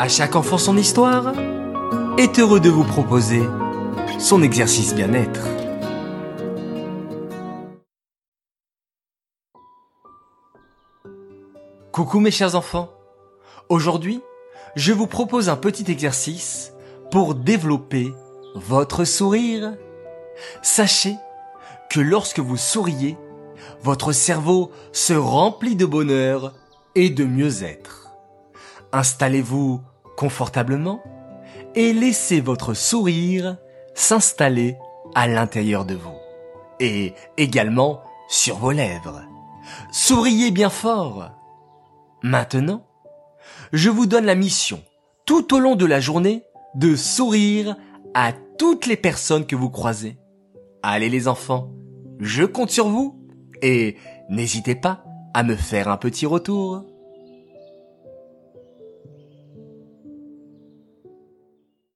À chaque enfant son histoire est heureux de vous proposer son exercice bien-être. Coucou mes chers enfants. Aujourd'hui, je vous propose un petit exercice pour développer votre sourire. Sachez que lorsque vous souriez, votre cerveau se remplit de bonheur et de mieux-être. Installez-vous confortablement et laissez votre sourire s'installer à l'intérieur de vous et également sur vos lèvres. Souriez bien fort. Maintenant, je vous donne la mission tout au long de la journée de sourire à toutes les personnes que vous croisez. Allez les enfants, je compte sur vous et n'hésitez pas à me faire un petit retour.